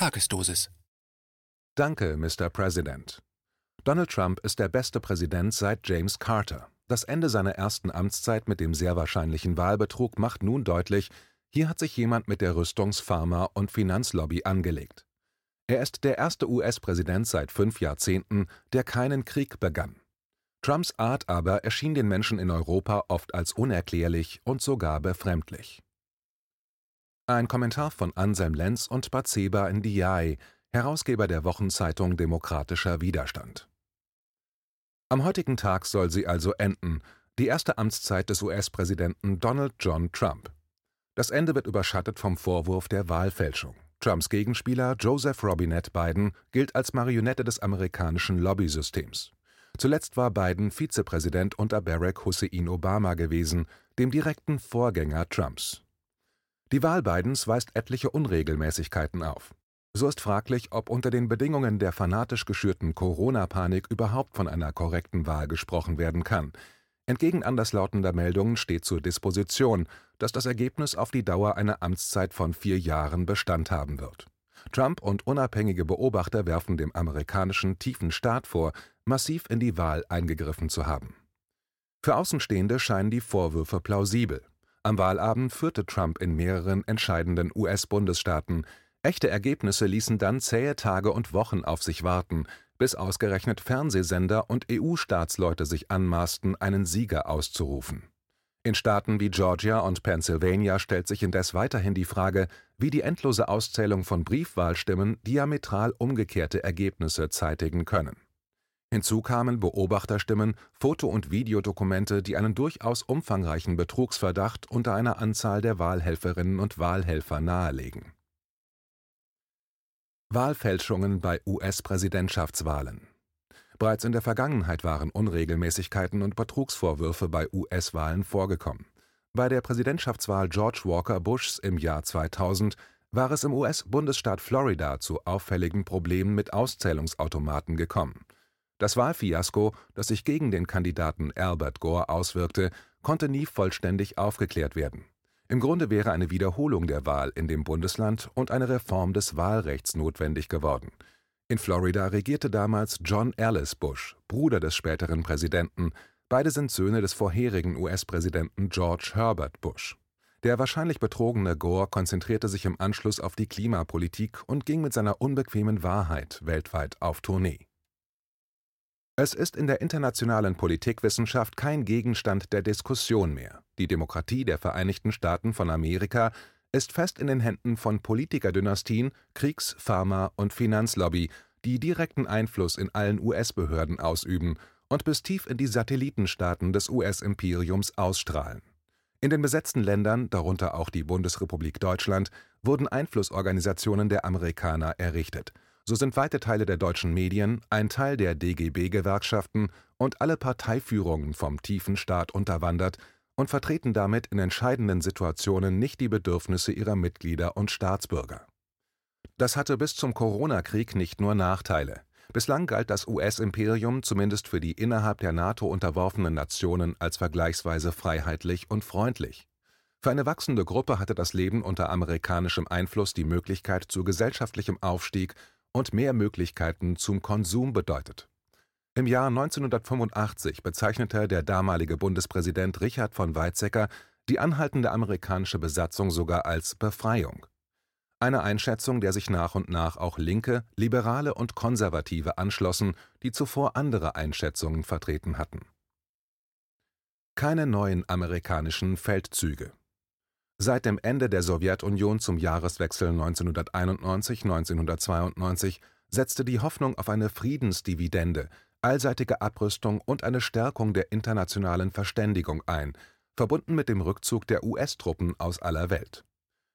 Tagesdosis. Danke, Mr. President. Donald Trump ist der beste Präsident seit James Carter. Das Ende seiner ersten Amtszeit mit dem sehr wahrscheinlichen Wahlbetrug macht nun deutlich, hier hat sich jemand mit der Rüstungs-, Pharma- und Finanzlobby angelegt. Er ist der erste US-Präsident seit fünf Jahrzehnten, der keinen Krieg begann. Trumps Art aber erschien den Menschen in Europa oft als unerklärlich und sogar befremdlich. Ein Kommentar von Anselm Lenz und Batseba Ndiaye, Herausgeber der Wochenzeitung Demokratischer Widerstand. Am heutigen Tag soll sie also enden, die erste Amtszeit des US-Präsidenten Donald John Trump. Das Ende wird überschattet vom Vorwurf der Wahlfälschung. Trumps Gegenspieler Joseph Robinette Biden gilt als Marionette des amerikanischen Lobbysystems. Zuletzt war Biden Vizepräsident unter Barack Hussein Obama gewesen, dem direkten Vorgänger Trumps. Die Wahl Bidens weist etliche Unregelmäßigkeiten auf. So ist fraglich, ob unter den Bedingungen der fanatisch geschürten Corona-Panik überhaupt von einer korrekten Wahl gesprochen werden kann. Entgegen anderslautender Meldungen steht zur Disposition, dass das Ergebnis auf die Dauer einer Amtszeit von vier Jahren Bestand haben wird. Trump und unabhängige Beobachter werfen dem amerikanischen tiefen Staat vor, massiv in die Wahl eingegriffen zu haben. Für Außenstehende scheinen die Vorwürfe plausibel. Am Wahlabend führte Trump in mehreren entscheidenden US-Bundesstaaten. Echte Ergebnisse ließen dann zähe Tage und Wochen auf sich warten, bis ausgerechnet Fernsehsender und EU-Staatsleute sich anmaßten, einen Sieger auszurufen. In Staaten wie Georgia und Pennsylvania stellt sich indes weiterhin die Frage, wie die endlose Auszählung von Briefwahlstimmen diametral umgekehrte Ergebnisse zeitigen können. Hinzu kamen Beobachterstimmen, Foto- und Videodokumente, die einen durchaus umfangreichen Betrugsverdacht unter einer Anzahl der Wahlhelferinnen und Wahlhelfer nahelegen. Wahlfälschungen bei US-Präsidentschaftswahlen Bereits in der Vergangenheit waren Unregelmäßigkeiten und Betrugsvorwürfe bei US-Wahlen vorgekommen. Bei der Präsidentschaftswahl George Walker Bushs im Jahr 2000 war es im US-Bundesstaat Florida zu auffälligen Problemen mit Auszählungsautomaten gekommen. Das Wahlfiasko, das sich gegen den Kandidaten Albert Gore auswirkte, konnte nie vollständig aufgeklärt werden. Im Grunde wäre eine Wiederholung der Wahl in dem Bundesland und eine Reform des Wahlrechts notwendig geworden in Florida regierte damals John Alice Bush, Bruder des späteren Präsidenten, beide sind Söhne des vorherigen US-Präsidenten George Herbert Bush. Der wahrscheinlich betrogene Gore konzentrierte sich im Anschluss auf die Klimapolitik und ging mit seiner unbequemen Wahrheit weltweit auf Tournee. Es ist in der internationalen Politikwissenschaft kein Gegenstand der Diskussion mehr. Die Demokratie der Vereinigten Staaten von Amerika ist fest in den Händen von Politikerdynastien, Kriegs-, Pharma- und Finanzlobby, die direkten Einfluss in allen US-Behörden ausüben und bis tief in die Satellitenstaaten des US-Imperiums ausstrahlen. In den besetzten Ländern, darunter auch die Bundesrepublik Deutschland, wurden Einflussorganisationen der Amerikaner errichtet. So sind weite Teile der deutschen Medien, ein Teil der DGB-Gewerkschaften und alle Parteiführungen vom tiefen Staat unterwandert, und vertreten damit in entscheidenden Situationen nicht die Bedürfnisse ihrer Mitglieder und Staatsbürger. Das hatte bis zum Corona-Krieg nicht nur Nachteile. Bislang galt das US-Imperium zumindest für die innerhalb der NATO unterworfenen Nationen als vergleichsweise freiheitlich und freundlich. Für eine wachsende Gruppe hatte das Leben unter amerikanischem Einfluss die Möglichkeit zu gesellschaftlichem Aufstieg und mehr Möglichkeiten zum Konsum bedeutet im Jahr 1985 bezeichnete der damalige Bundespräsident Richard von Weizsäcker die anhaltende amerikanische Besatzung sogar als Befreiung. Eine Einschätzung, der sich nach und nach auch Linke, Liberale und Konservative anschlossen, die zuvor andere Einschätzungen vertreten hatten. Keine neuen amerikanischen Feldzüge Seit dem Ende der Sowjetunion zum Jahreswechsel 1991 / setzte die Hoffnung auf eine Friedensdividende allseitige Abrüstung und eine Stärkung der internationalen Verständigung ein, verbunden mit dem Rückzug der US-Truppen aus aller Welt.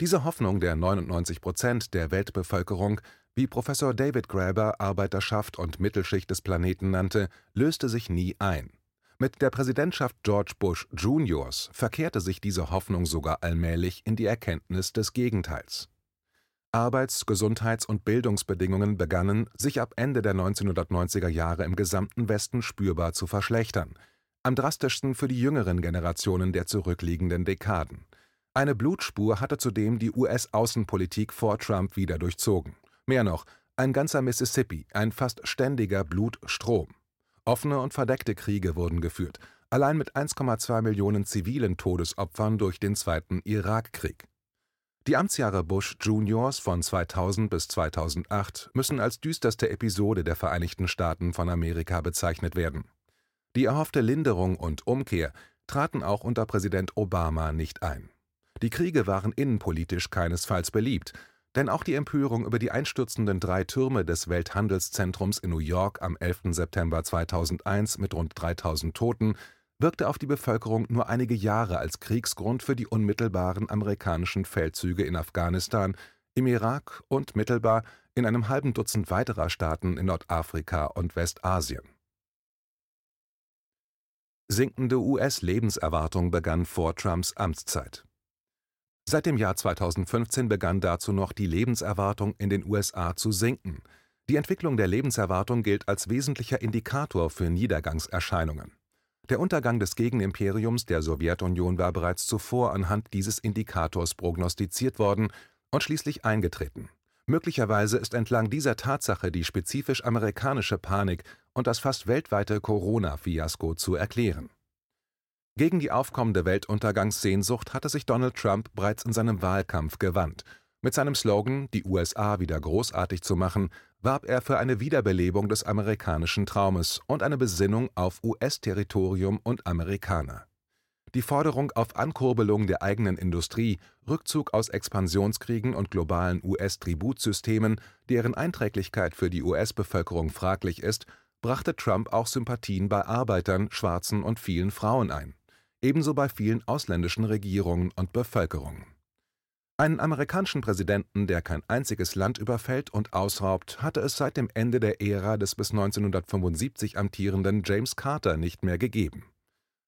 Diese Hoffnung der 99 Prozent der Weltbevölkerung, wie Professor David Graeber Arbeiterschaft und Mittelschicht des Planeten nannte, löste sich nie ein. Mit der Präsidentschaft George Bush Juniors verkehrte sich diese Hoffnung sogar allmählich in die Erkenntnis des Gegenteils Arbeits-, Gesundheits- und Bildungsbedingungen begannen, sich ab Ende der 1990er Jahre im gesamten Westen spürbar zu verschlechtern, am drastischsten für die jüngeren Generationen der zurückliegenden Dekaden. Eine Blutspur hatte zudem die US-Außenpolitik vor Trump wieder durchzogen. Mehr noch, ein ganzer Mississippi, ein fast ständiger Blutstrom. Offene und verdeckte Kriege wurden geführt, allein mit 1,2 Millionen zivilen Todesopfern durch den Zweiten Irakkrieg. Die Amtsjahre Bush Juniors von 2000 bis 2008 müssen als düsterste Episode der Vereinigten Staaten von Amerika bezeichnet werden. Die erhoffte Linderung und Umkehr traten auch unter Präsident Obama nicht ein. Die Kriege waren innenpolitisch keinesfalls beliebt, denn auch die Empörung über die einstürzenden drei Türme des Welthandelszentrums in New York am 11. September 2001 mit rund 3000 Toten wirkte auf die Bevölkerung nur einige Jahre als Kriegsgrund für die unmittelbaren amerikanischen Feldzüge in Afghanistan, im Irak und mittelbar in einem halben Dutzend weiterer Staaten in Nordafrika und Westasien. Sinkende US-Lebenserwartung begann vor Trumps Amtszeit. Seit dem Jahr 2015 begann dazu noch die Lebenserwartung in den USA zu sinken. Die Entwicklung der Lebenserwartung gilt als wesentlicher Indikator für Niedergangserscheinungen. Der Untergang des Gegenimperiums der Sowjetunion war bereits zuvor anhand dieses Indikators prognostiziert worden und schließlich eingetreten. Möglicherweise ist entlang dieser Tatsache die spezifisch amerikanische Panik und das fast weltweite Corona-Fiasko zu erklären gegen die aufkommende Weltuntergangssehnsucht hatte sich Donald Trump bereits in seinem Wahlkampf gewandt. Mit seinem Slogan Die USA wieder großartig zu machen warb er für eine Wiederbelebung des amerikanischen Traumes und eine Besinnung auf US-Territorium und Amerikaner. Die Forderung auf Ankurbelung der eigenen Industrie, Rückzug aus Expansionskriegen und globalen US-Tributsystemen, deren Einträglichkeit für die US-Bevölkerung fraglich ist, brachte Trump auch Sympathien bei Arbeitern, Schwarzen und vielen Frauen ein ebenso bei vielen ausländischen Regierungen und Bevölkerungen. Einen amerikanischen Präsidenten, der kein einziges Land überfällt und ausraubt, hatte es seit dem Ende der Ära des bis 1975 amtierenden James Carter nicht mehr gegeben.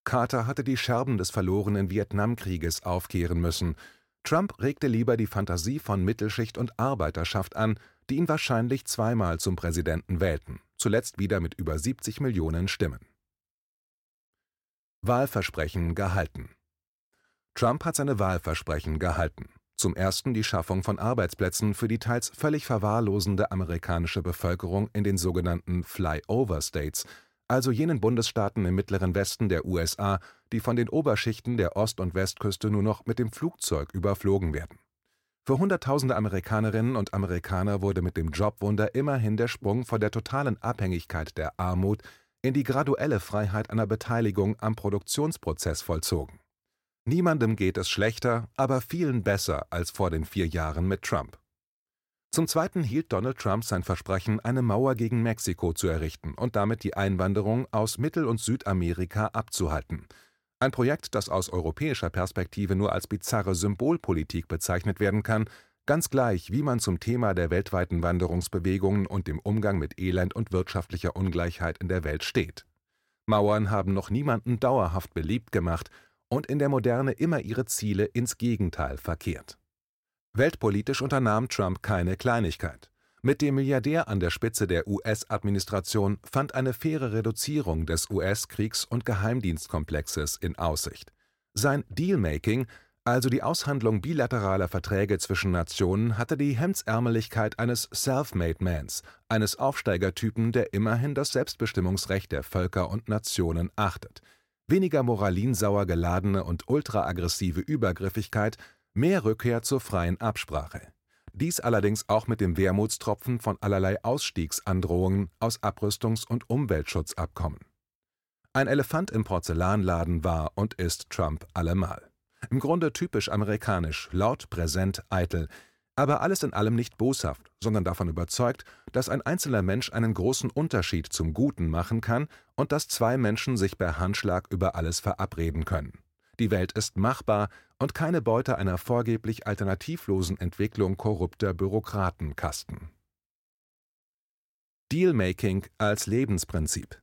Carter hatte die Scherben des verlorenen Vietnamkrieges aufkehren müssen. Trump regte lieber die Fantasie von Mittelschicht und Arbeiterschaft an, die ihn wahrscheinlich zweimal zum Präsidenten wählten, zuletzt wieder mit über 70 Millionen Stimmen. Wahlversprechen gehalten. Trump hat seine Wahlversprechen gehalten. Zum ersten die Schaffung von Arbeitsplätzen für die teils völlig verwahrlosende amerikanische Bevölkerung in den sogenannten Flyover States, also jenen Bundesstaaten im mittleren Westen der USA, die von den Oberschichten der Ost- und Westküste nur noch mit dem Flugzeug überflogen werden. Für Hunderttausende Amerikanerinnen und Amerikaner wurde mit dem Jobwunder immerhin der Sprung von der totalen Abhängigkeit der Armut in die graduelle Freiheit einer Beteiligung am Produktionsprozess vollzogen. Niemandem geht es schlechter, aber vielen besser als vor den vier Jahren mit Trump. Zum Zweiten hielt Donald Trump sein Versprechen, eine Mauer gegen Mexiko zu errichten und damit die Einwanderung aus Mittel- und Südamerika abzuhalten. Ein Projekt, das aus europäischer Perspektive nur als bizarre Symbolpolitik bezeichnet werden kann, Ganz gleich, wie man zum Thema der weltweiten Wanderungsbewegungen und dem Umgang mit Elend und wirtschaftlicher Ungleichheit in der Welt steht. Mauern haben noch niemanden dauerhaft beliebt gemacht und in der Moderne immer ihre Ziele ins Gegenteil verkehrt. Weltpolitisch unternahm Trump keine Kleinigkeit. Mit dem Milliardär an der Spitze der US-Administration fand eine faire Reduzierung des US-Kriegs- und Geheimdienstkomplexes in Aussicht. Sein Dealmaking also die Aushandlung bilateraler Verträge zwischen Nationen, hatte die Hemdsärmeligkeit eines Self-Made-Mans, eines Aufsteigertypen, der immerhin das Selbstbestimmungsrecht der Völker und Nationen achtet. Weniger moralinsauer geladene und ultraaggressive Übergriffigkeit, mehr Rückkehr zur freien Absprache. Dies allerdings auch mit dem Wermutstropfen von allerlei Ausstiegsandrohungen aus Abrüstungs- und Umweltschutzabkommen. Ein Elefant im Porzellanladen war und ist Trump allemal. Im Grunde typisch amerikanisch, laut, präsent, eitel, aber alles in allem nicht boshaft, sondern davon überzeugt, dass ein einzelner Mensch einen großen Unterschied zum Guten machen kann und dass zwei Menschen sich per Handschlag über alles verabreden können. Die Welt ist machbar und keine Beute einer vorgeblich alternativlosen Entwicklung korrupter Bürokratenkasten. Dealmaking als Lebensprinzip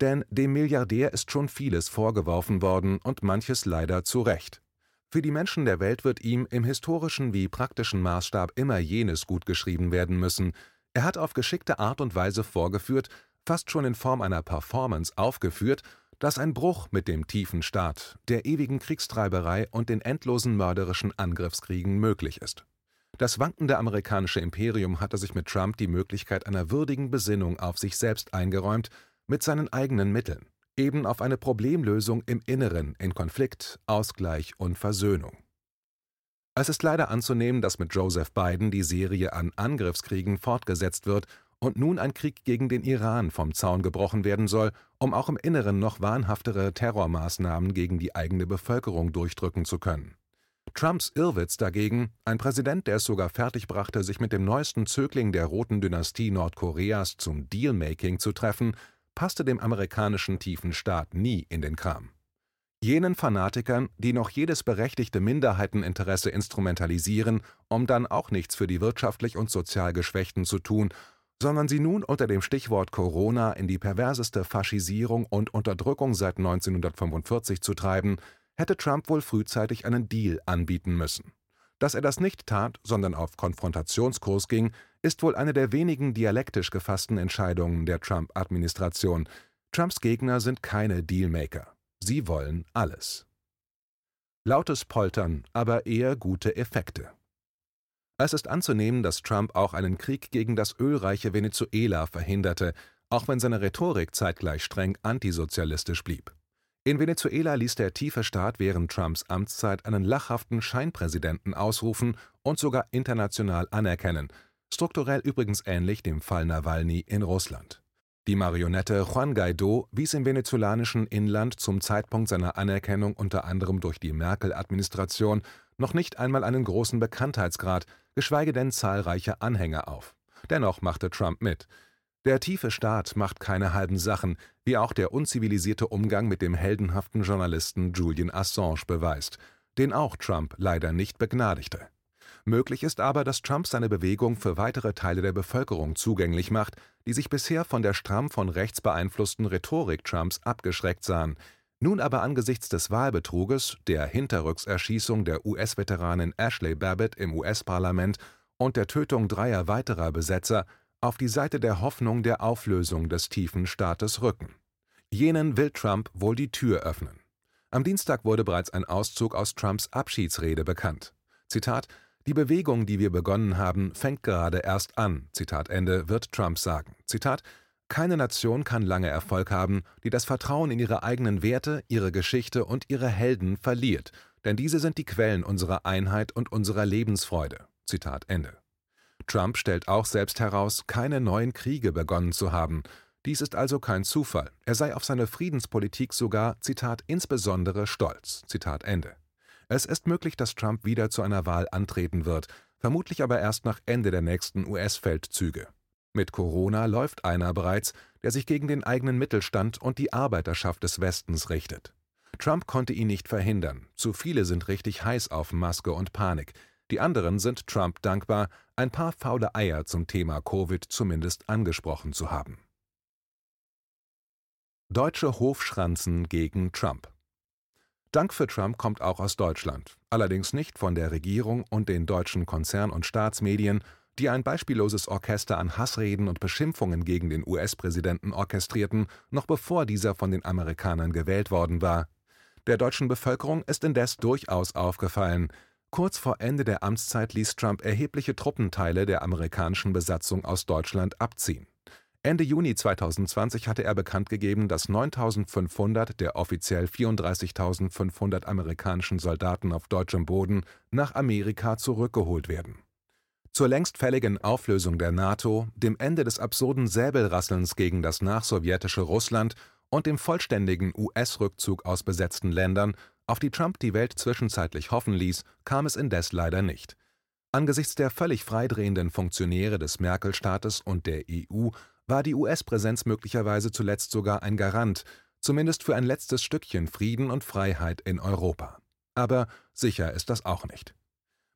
denn dem Milliardär ist schon vieles vorgeworfen worden und manches leider zu Recht. Für die Menschen der Welt wird ihm im historischen wie praktischen Maßstab immer jenes gutgeschrieben werden müssen. Er hat auf geschickte Art und Weise vorgeführt, fast schon in Form einer Performance aufgeführt, dass ein Bruch mit dem tiefen Staat, der ewigen Kriegstreiberei und den endlosen mörderischen Angriffskriegen möglich ist. Das wankende amerikanische Imperium hatte sich mit Trump die Möglichkeit einer würdigen Besinnung auf sich selbst eingeräumt, mit seinen eigenen Mitteln, eben auf eine Problemlösung im Inneren in Konflikt, Ausgleich und Versöhnung. Es ist leider anzunehmen, dass mit Joseph Biden die Serie an Angriffskriegen fortgesetzt wird und nun ein Krieg gegen den Iran vom Zaun gebrochen werden soll, um auch im Inneren noch wahnhaftere Terrormaßnahmen gegen die eigene Bevölkerung durchdrücken zu können. Trumps Irrwitz dagegen, ein Präsident, der es sogar fertigbrachte, sich mit dem neuesten Zögling der Roten Dynastie Nordkoreas zum Dealmaking zu treffen, passte dem amerikanischen tiefen Staat nie in den Kram. Jenen Fanatikern, die noch jedes berechtigte Minderheiteninteresse instrumentalisieren, um dann auch nichts für die wirtschaftlich und sozial Geschwächten zu tun sondern sie nun unter dem Stichwort Corona in die perverseste Faschisierung und Unterdrückung seit 1945 zu treiben, hätte Trump wohl frühzeitig einen Deal anbieten müssen. Dass er das nicht tat, sondern auf Konfrontationskurs ging, ist wohl eine der wenigen dialektisch gefassten Entscheidungen der Trump-Administration. Trumps Gegner sind keine Dealmaker. Sie wollen alles. Lautes Poltern, aber eher gute Effekte. Es ist anzunehmen, dass Trump auch einen Krieg gegen das ölreiche Venezuela verhinderte, auch wenn seine Rhetorik zeitgleich streng antisozialistisch blieb. In Venezuela ließ der tiefe Staat während Trumps Amtszeit einen lachhaften Scheinpräsidenten ausrufen und sogar international anerkennen, strukturell übrigens ähnlich dem Fall Nawalny in Russland. Die Marionette Juan Guaido wies im venezolanischen Inland zum Zeitpunkt seiner Anerkennung unter anderem durch die Merkel-Administration noch nicht einmal einen großen Bekanntheitsgrad, geschweige denn zahlreiche Anhänger auf. Dennoch machte Trump mit. Der tiefe Staat macht keine halben Sachen, wie auch der unzivilisierte Umgang mit dem heldenhaften Journalisten Julian Assange beweist, den auch Trump leider nicht begnadigte. Möglich ist aber, dass Trump seine Bewegung für weitere Teile der Bevölkerung zugänglich macht, die sich bisher von der stramm von rechts beeinflussten Rhetorik Trumps abgeschreckt sahen, nun aber angesichts des Wahlbetruges, der Hinterrückserschießung der US-Veteranin Ashley Babbitt im US-Parlament und der Tötung dreier weiterer Besetzer auf die Seite der Hoffnung der Auflösung des tiefen Staates rücken. Jenen will Trump wohl die Tür öffnen. Am Dienstag wurde bereits ein Auszug aus Trumps Abschiedsrede bekannt. Zitat Die Bewegung, die wir begonnen haben, fängt gerade erst an, Zitat Ende, wird Trump sagen. Zitat keine Nation kann lange Erfolg haben, die das Vertrauen in ihre eigenen Werte, ihre Geschichte und ihre Helden verliert, denn diese sind die Quellen unserer Einheit und unserer Lebensfreude. Zitat Ende. Trump stellt auch selbst heraus, keine neuen Kriege begonnen zu haben. Dies ist also kein Zufall. Er sei auf seine Friedenspolitik sogar, Zitat, insbesondere stolz. Zitat Ende. Es ist möglich, dass Trump wieder zu einer Wahl antreten wird, vermutlich aber erst nach Ende der nächsten US-Feldzüge. Mit Corona läuft einer bereits, der sich gegen den eigenen Mittelstand und die Arbeiterschaft des Westens richtet. Trump konnte ihn nicht verhindern. Zu viele sind richtig heiß auf Maske und Panik. Die anderen sind Trump dankbar, ein paar faule Eier zum Thema Covid zumindest angesprochen zu haben. Deutsche Hofschranzen gegen Trump Dank für Trump kommt auch aus Deutschland, allerdings nicht von der Regierung und den deutschen Konzern- und Staatsmedien, die ein beispielloses Orchester an Hassreden und Beschimpfungen gegen den US-Präsidenten orchestrierten, noch bevor dieser von den Amerikanern gewählt worden war. Der deutschen Bevölkerung ist indes durchaus aufgefallen, kurz vor Ende der Amtszeit ließ Trump erhebliche Truppenteile der amerikanischen Besatzung aus Deutschland abziehen. Ende Juni 2020 hatte er bekannt gegeben, dass 9.500 der offiziell 34.500 amerikanischen Soldaten auf deutschem Boden nach Amerika zurückgeholt werden zur längst fälligen Auflösung der NATO, dem Ende des absurden Säbelrasselns gegen das nachsowjetische Russland und dem vollständigen US-Rückzug aus besetzten Ländern, auf die Trump die Welt zwischenzeitlich hoffen ließ, kam es indes leider nicht. Angesichts der völlig freidrehenden Funktionäre des Merkel-Staates und der EU war die US-Präsenz möglicherweise zuletzt sogar ein Garant, zumindest für ein letztes Stückchen Frieden und Freiheit in Europa. Aber sicher ist das auch nicht.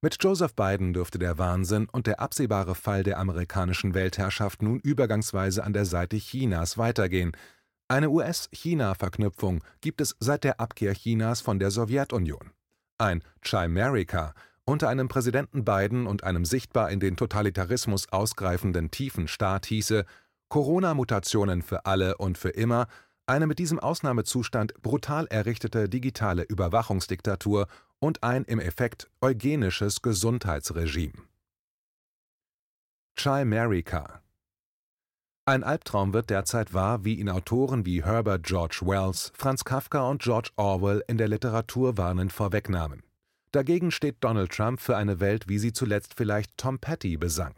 Mit Joseph Biden dürfte der Wahnsinn und der absehbare Fall der amerikanischen Weltherrschaft nun übergangsweise an der Seite Chinas weitergehen. Eine US-China-Verknüpfung gibt es seit der Abkehr Chinas von der Sowjetunion. Ein Chimerica unter einem Präsidenten Biden und einem sichtbar in den Totalitarismus ausgreifenden tiefen Staat hieße Corona-Mutationen für alle und für immer, eine mit diesem Ausnahmezustand brutal errichtete digitale Überwachungsdiktatur und ein im Effekt eugenisches Gesundheitsregime. Chimerica. Ein Albtraum wird derzeit wahr, wie ihn Autoren wie Herbert George Wells, Franz Kafka und George Orwell in der Literatur warnend vorwegnahmen. Dagegen steht Donald Trump für eine Welt, wie sie zuletzt vielleicht Tom Petty besang.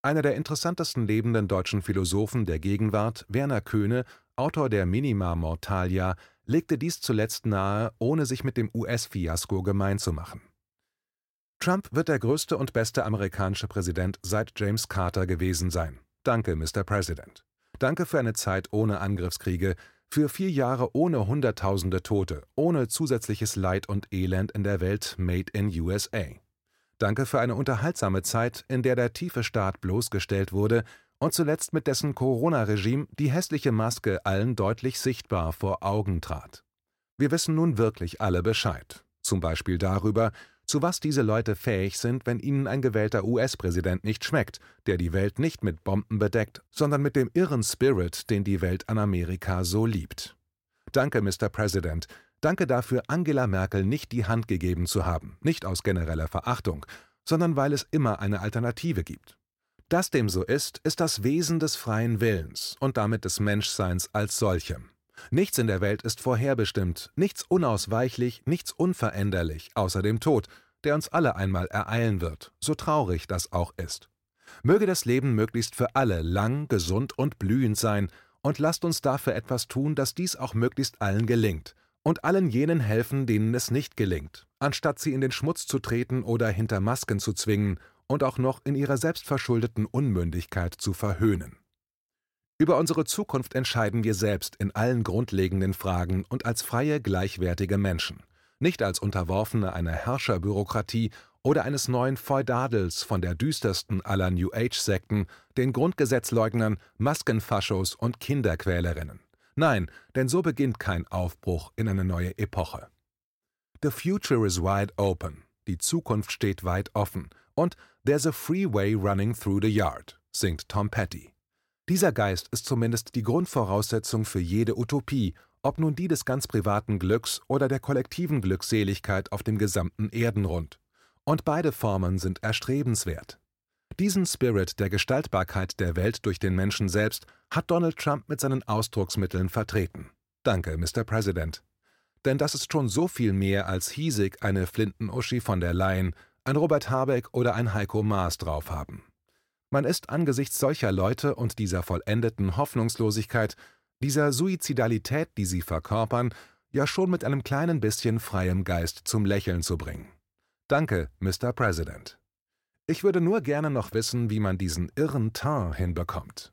Einer der interessantesten lebenden deutschen Philosophen der Gegenwart, Werner Köhne, Autor der Minima Mortalia, legte dies zuletzt nahe, ohne sich mit dem US-Fiasko gemein zu machen. Trump wird der größte und beste amerikanische Präsident seit James Carter gewesen sein. Danke, Mr. President. Danke für eine Zeit ohne Angriffskriege, für vier Jahre ohne Hunderttausende Tote, ohne zusätzliches Leid und Elend in der Welt Made in USA. Danke für eine unterhaltsame Zeit, in der der tiefe Staat bloßgestellt wurde und zuletzt mit dessen Corona-Regime die hässliche Maske allen deutlich sichtbar vor Augen trat. Wir wissen nun wirklich alle Bescheid. Zum Beispiel darüber, zu was diese Leute fähig sind, wenn ihnen ein gewählter US-Präsident nicht schmeckt, der die Welt nicht mit Bomben bedeckt, sondern mit dem irren Spirit, den die Welt an Amerika so liebt. Danke, Mr. President. Danke dafür, Angela Merkel nicht die Hand gegeben zu haben, nicht aus genereller Verachtung, sondern weil es immer eine Alternative gibt. Dass dem so ist, ist das Wesen des freien Willens und damit des Menschseins als solchem. Nichts in der Welt ist vorherbestimmt, nichts unausweichlich, nichts unveränderlich, außer dem Tod, der uns alle einmal ereilen wird, so traurig das auch ist. Möge das Leben möglichst für alle lang, gesund und blühend sein, und lasst uns dafür etwas tun, dass dies auch möglichst allen gelingt, und allen jenen helfen, denen es nicht gelingt, anstatt sie in den Schmutz zu treten oder hinter Masken zu zwingen und auch noch in ihrer selbstverschuldeten Unmündigkeit zu verhöhnen. Über unsere Zukunft entscheiden wir selbst in allen grundlegenden Fragen und als freie, gleichwertige Menschen, nicht als Unterworfene einer Herrscherbürokratie oder eines neuen Feudadels von der düstersten aller New Age-Sekten, den Grundgesetzleugnern, Maskenfaschos und Kinderquälerinnen. Nein, denn so beginnt kein Aufbruch in eine neue Epoche. The future is wide open. Die Zukunft steht weit offen. Und There's a freeway running through the yard, singt Tom Petty. Dieser Geist ist zumindest die Grundvoraussetzung für jede Utopie, ob nun die des ganz privaten Glücks oder der kollektiven Glückseligkeit auf dem gesamten Erdenrund. Und beide Formen sind erstrebenswert. Diesen Spirit der Gestaltbarkeit der Welt durch den Menschen selbst hat Donald Trump mit seinen Ausdrucksmitteln vertreten. Danke, Mr. President. Denn das ist schon so viel mehr als hiesig eine Flinten-Uschi von der Leyen, ein Robert Habeck oder ein Heiko Maas drauf haben. Man ist angesichts solcher Leute und dieser vollendeten Hoffnungslosigkeit, dieser Suizidalität, die sie verkörpern, ja schon mit einem kleinen bisschen freiem Geist zum Lächeln zu bringen. Danke, Mr. President. Ich würde nur gerne noch wissen, wie man diesen irren Teint hinbekommt.